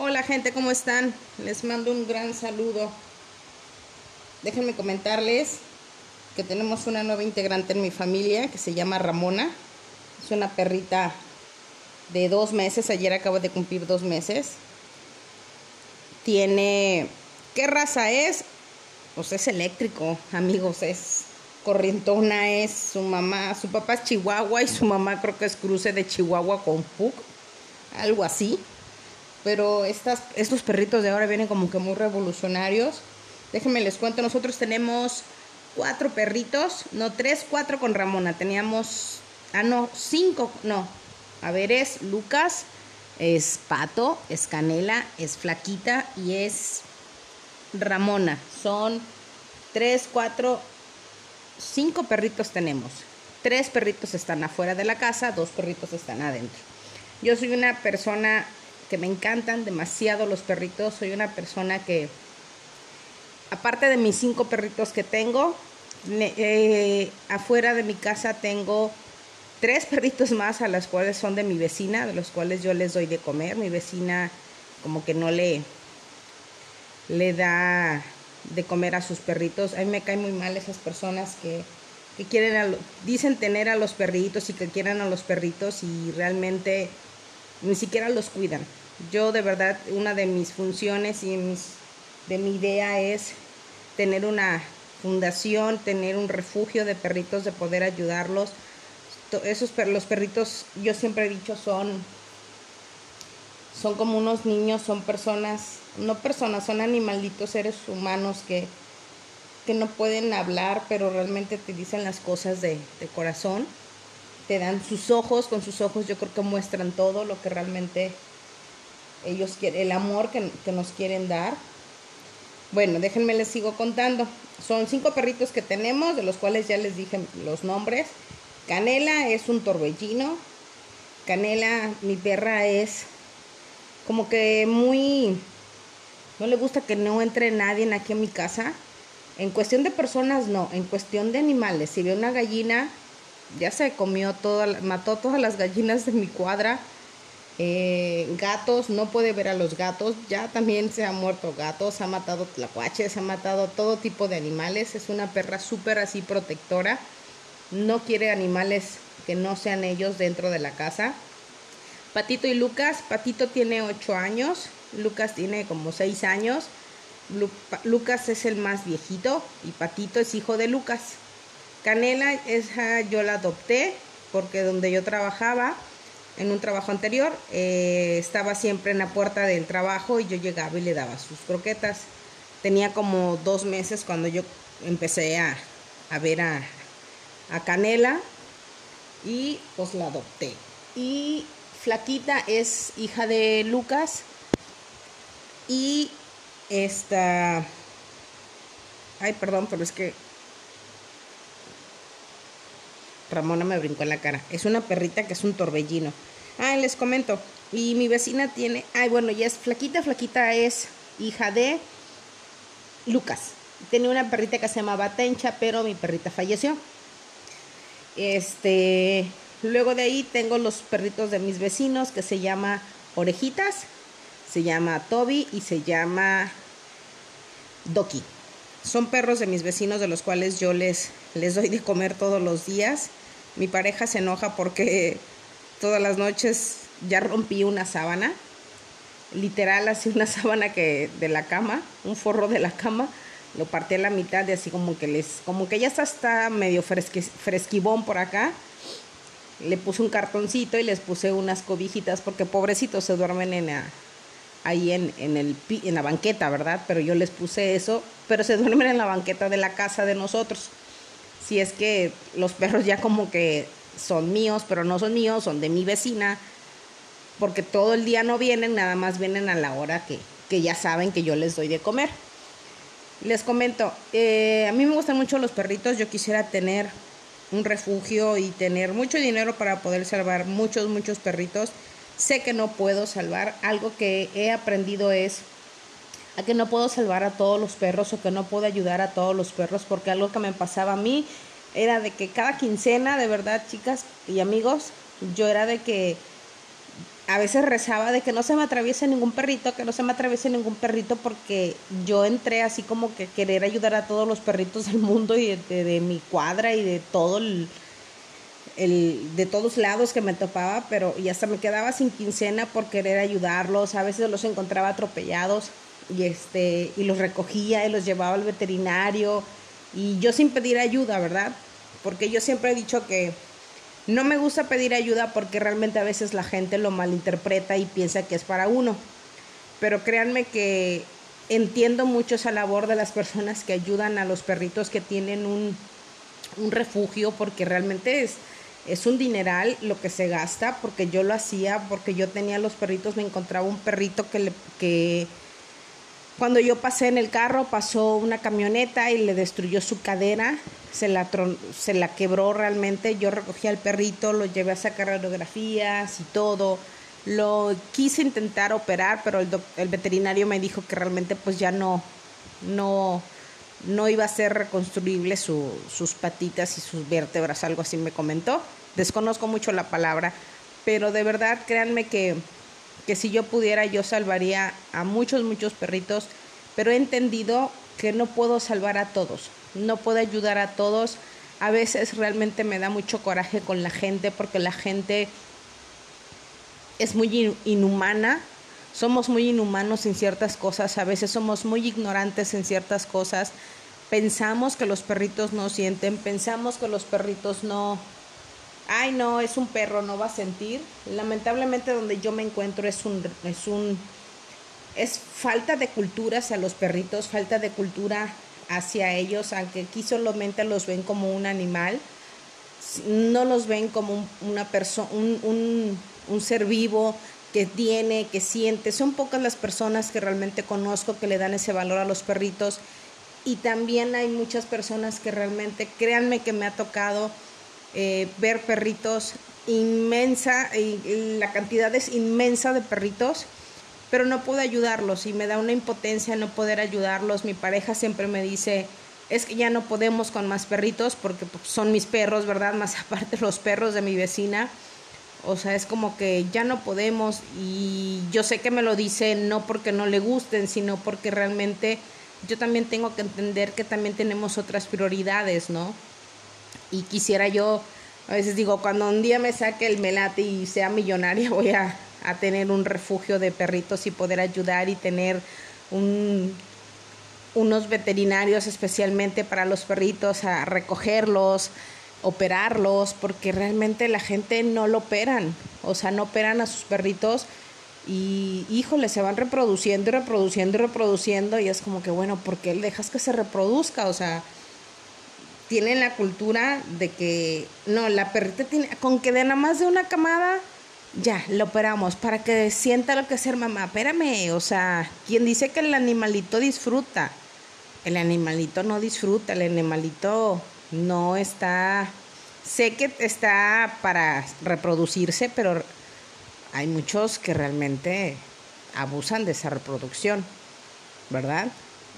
Hola gente, ¿cómo están? Les mando un gran saludo. Déjenme comentarles que tenemos una nueva integrante en mi familia que se llama Ramona. Es una perrita de dos meses, ayer acabo de cumplir dos meses. Tiene... ¿Qué raza es? Pues es eléctrico, amigos, es corrientona, es su mamá, su papá es Chihuahua y su mamá creo que es cruce de Chihuahua con Pug, algo así. Pero estos perritos de ahora vienen como que muy revolucionarios. Déjenme les cuento, nosotros tenemos cuatro perritos, no, tres, cuatro con Ramona. Teníamos, ah, no, cinco, no. A ver, es Lucas, es Pato, es Canela, es Flaquita y es Ramona. Son tres, cuatro, cinco perritos tenemos. Tres perritos están afuera de la casa, dos perritos están adentro. Yo soy una persona que me encantan demasiado los perritos. Soy una persona que, aparte de mis cinco perritos que tengo, eh, afuera de mi casa tengo tres perritos más a los cuales son de mi vecina, de los cuales yo les doy de comer. Mi vecina como que no le, le da de comer a sus perritos. A mí me caen muy mal esas personas que, que quieren, dicen tener a los perritos y que quieran a los perritos y realmente ni siquiera los cuidan. Yo de verdad, una de mis funciones y de mi idea es tener una fundación, tener un refugio de perritos, de poder ayudarlos. Esos los perritos, yo siempre he dicho, son, son como unos niños, son personas, no personas, son animalitos, seres humanos que, que no pueden hablar, pero realmente te dicen las cosas de corazón. Te dan sus ojos, con sus ojos yo creo que muestran todo lo que realmente ellos quieren, el amor que, que nos quieren dar. Bueno, déjenme les sigo contando. Son cinco perritos que tenemos, de los cuales ya les dije los nombres. Canela es un torbellino. Canela, mi perra, es como que muy... No le gusta que no entre nadie aquí en mi casa. En cuestión de personas, no. En cuestión de animales. Si ve una gallina, ya se comió toda, mató todas las gallinas de mi cuadra eh, gatos, no puede ver a los gatos, ya también se ha muerto gatos, ha matado tlacuaches, ha matado todo tipo de animales, es una perra súper así protectora, no quiere animales que no sean ellos dentro de la casa. Patito y Lucas, Patito tiene 8 años, Lucas tiene como 6 años, Lucas es el más viejito y Patito es hijo de Lucas. Canela, esa yo la adopté porque donde yo trabajaba, en un trabajo anterior, eh, estaba siempre en la puerta del trabajo y yo llegaba y le daba sus croquetas. Tenía como dos meses cuando yo empecé a, ver a, a Canela y pues la adopté. Y Flaquita es hija de Lucas y esta... Ay, perdón, pero es que Ramona me brincó en la cara. Es una perrita que es un torbellino. Ah, les comento. Y mi vecina tiene, ay, bueno, ya es flaquita, flaquita es hija de Lucas. Tenía una perrita que se llamaba Tencha, pero mi perrita falleció. Este, luego de ahí tengo los perritos de mis vecinos que se llama Orejitas, se llama Toby y se llama Doki. Son perros de mis vecinos de los cuales yo les, les doy de comer todos los días. Mi pareja se enoja porque todas las noches ya rompí una sábana, literal así una sábana que de la cama, un forro de la cama, lo partí a la mitad y así como que les, como que ya está, está medio fresquibón por acá. Le puse un cartoncito y les puse unas cobijitas porque pobrecitos se duermen en ahí en, en, el, en la banqueta, ¿verdad? Pero yo les puse eso, pero se duermen en la banqueta de la casa de nosotros. Si es que los perros ya como que son míos, pero no son míos, son de mi vecina, porque todo el día no vienen, nada más vienen a la hora que, que ya saben que yo les doy de comer. Les comento, eh, a mí me gustan mucho los perritos, yo quisiera tener un refugio y tener mucho dinero para poder salvar muchos, muchos perritos. Sé que no puedo salvar, algo que he aprendido es a que no puedo salvar a todos los perros o que no puedo ayudar a todos los perros, porque algo que me pasaba a mí era de que cada quincena, de verdad, chicas y amigos, yo era de que a veces rezaba de que no se me atraviese ningún perrito, que no se me atraviese ningún perrito, porque yo entré así como que querer ayudar a todos los perritos del mundo y de, mi cuadra y de todo el, el, de todos lados que me topaba, pero y hasta me quedaba sin quincena por querer ayudarlos, a veces los encontraba atropellados y este y los recogía y los llevaba al veterinario y yo sin pedir ayuda, ¿verdad? Porque yo siempre he dicho que no me gusta pedir ayuda porque realmente a veces la gente lo malinterpreta y piensa que es para uno. Pero créanme que entiendo mucho esa labor de las personas que ayudan a los perritos que tienen un, refugio porque realmente es, es un dineral lo que se gasta porque yo lo hacía, porque yo tenía los perritos, me encontraba un perrito que, le, que cuando yo pasé en el carro pasó una camioneta y le destruyó su cadera, se la, se la quebró realmente. Yo recogí al perrito, lo llevé a sacar radiografías y todo. Lo quise intentar operar, pero el, el veterinario me dijo que realmente pues ya no, no, no iba a ser reconstruible sus patitas y sus vértebras, algo así me comentó. Desconozco mucho la palabra, pero de verdad créanme que que si yo pudiera yo salvaría a muchos, muchos perritos, pero he entendido que no puedo salvar a todos, no puedo ayudar a todos. A veces realmente me da mucho coraje con la gente porque la gente es muy inhumana, somos muy inhumanos en ciertas cosas, a veces somos muy ignorantes en ciertas cosas, pensamos que los perritos no sienten, pensamos que los perritos no, ay no, es un perro, no va a sentir. Lamentablemente donde yo me encuentro es un, es un, es falta de cultura hacia los perritos, falta de cultura hacia ellos, aunque aquí solamente los ven como un animal, no los ven como una persona, un, un, un ser vivo que tiene, que siente. Son pocas las personas que realmente conozco que le dan ese valor a los perritos y también hay muchas personas que realmente, créanme que me ha tocado eh, ver perritos inmensa, la cantidad es inmensa de perritos, pero no puedo ayudarlos y me da una impotencia no poder ayudarlos. Mi pareja siempre me dice, es que ya no podemos con más perritos porque pues, son mis perros, ¿verdad? Más aparte los perros de mi vecina. O sea, es como que ya no podemos y yo sé que me lo dice no porque no le gusten, sino porque realmente yo también tengo que entender que también tenemos otras prioridades, ¿no? y quisiera yo, a veces digo, cuando un día me saque el melate y sea millonaria, voy a, tener un refugio de perritos y poder ayudar y tener un, unos veterinarios especialmente para los perritos, a recogerlos, operarlos, porque realmente la gente no lo operan, o sea, no operan a sus perritos y híjole, se van reproduciendo y reproduciendo y reproduciendo y es como que bueno, ¿por qué dejas que se reproduzca? O sea, tienen la cultura de que no, la perrita tiene, con que de nada más de una camada, ya, lo operamos para que sienta lo que es ser mamá. Espérame, o sea, quien dice que el animalito disfruta, el animalito no disfruta, el animalito no está, sé que está para reproducirse, pero hay muchos que realmente abusan de esa reproducción, ¿verdad?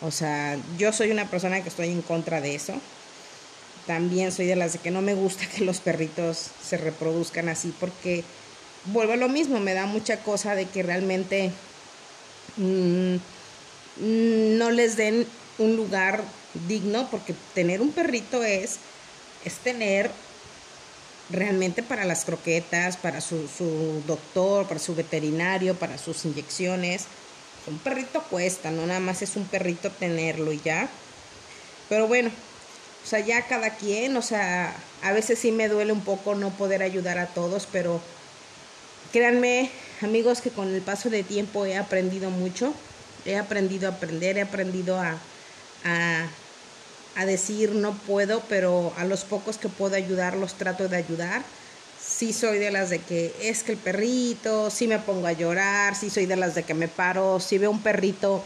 O sea, yo soy una persona que estoy en contra de eso también soy de las de que no me gusta que los perritos se reproduzcan así porque vuelvo a lo mismo, me da mucha cosa de que realmente mm, no les den un lugar digno porque tener un perrito es, es tener realmente para las croquetas, para su, su doctor, para su veterinario, para sus inyecciones. Un perrito cuesta, no nada más es un perrito tenerlo y ya. Pero bueno, o sea, ya cada quien, o sea, a veces sí me duele un poco no poder ayudar a todos, pero créanme, amigos, que con el paso de tiempo he aprendido mucho, he aprendido a aprender, he aprendido a, a, a decir no puedo, pero a los pocos que puedo ayudar los trato de ayudar. Sí soy de las de que es que el perrito, sí me pongo a llorar, sí soy de las de que me paro, si veo un perrito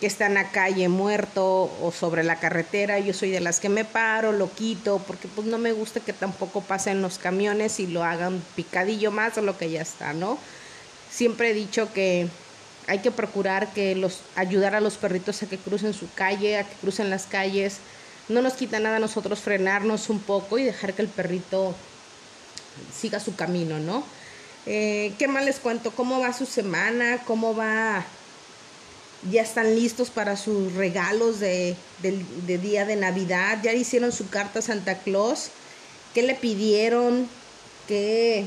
que está en la calle muerto o sobre la carretera, yo soy de las que me paro, lo quito, porque pues no me gusta que tampoco pasen los camiones y lo hagan picadillo más de lo que ya está, ¿no? Siempre he dicho que hay que procurar que los ayudar a los perritos a que crucen su calle, a que crucen las calles. No nos quita nada a nosotros frenarnos un poco y dejar que el perrito siga su camino, ¿no? Eh, ¿Qué más les cuento? ¿Cómo va su semana? ¿Cómo va? ¿Ya están listos para sus regalos de, de día de Navidad? ¿Ya hicieron su carta a Santa Claus? ¿Qué le pidieron? ¿Qué,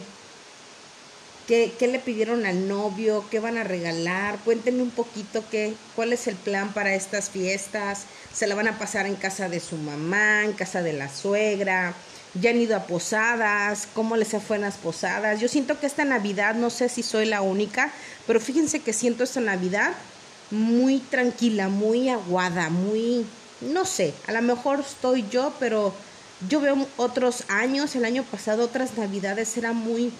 ¿Qué, le pidieron al novio? ¿Qué van a regalar? Cuéntenme un poquito qué, cuál es el plan para estas fiestas. ¿Se la van a pasar en casa de su mamá, en casa de la suegra? ¿Ya han ido a posadas? ¿Cómo les fue en las posadas? Yo siento que esta Navidad, no sé si soy la única, pero fíjense que siento esta Navidad muy tranquila, muy aguada, muy, no sé, a lo mejor estoy yo, pero yo veo otros años, el año pasado, otras Navidades era muy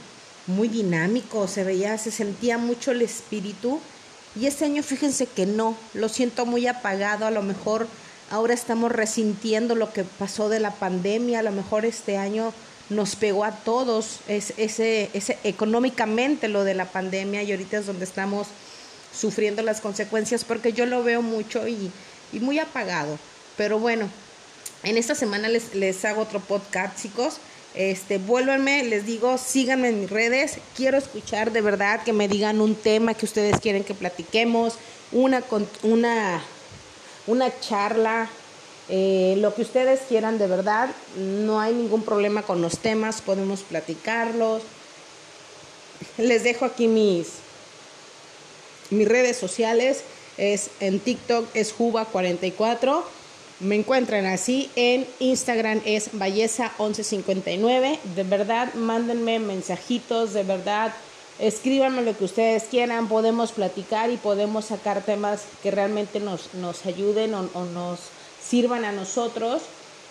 muy dinámico, se veía, se sentía mucho el espíritu. Y este año fíjense que no, lo siento muy apagado, a lo mejor ahora estamos resintiendo lo que pasó de la pandemia, a lo mejor este año nos pegó a todos ese, ese económicamente lo de la pandemia y ahorita es donde estamos sufriendo las consecuencias porque yo lo veo mucho y, y muy apagado. Pero bueno, en esta semana les, les hago otro podcast, chicos. Este, vuélvanme, les digo, síganme en mis redes. Quiero escuchar de verdad que me digan un tema que ustedes quieren que platiquemos, una, una, una charla, eh, lo que ustedes quieran de verdad. No hay ningún problema con los temas, podemos platicarlos. Les dejo aquí mis, mis redes sociales. Es en TikTok es Juba44 me encuentran así en Instagram es Balleza1159. De verdad, mándenme mensajitos, de verdad, escríbanme lo que ustedes quieran. Podemos platicar y podemos sacar temas que realmente nos, nos ayuden o, nos sirvan a nosotros.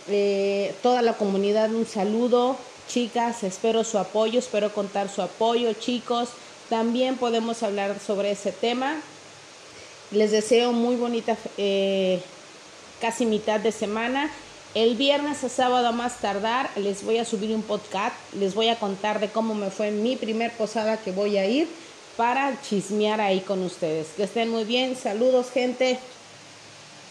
Eh, toda la comunidad, un saludo. Chicas, espero su apoyo, espero contar su apoyo, chicos. También podemos hablar sobre ese tema. Les deseo muy bonita eh, casi mitad de semana. El viernes a sábado a más tardar les voy a subir un podcast, les voy a contar de cómo me fue mi primer posada que voy a ir para chismear ahí con ustedes. Que estén muy bien, saludos gente.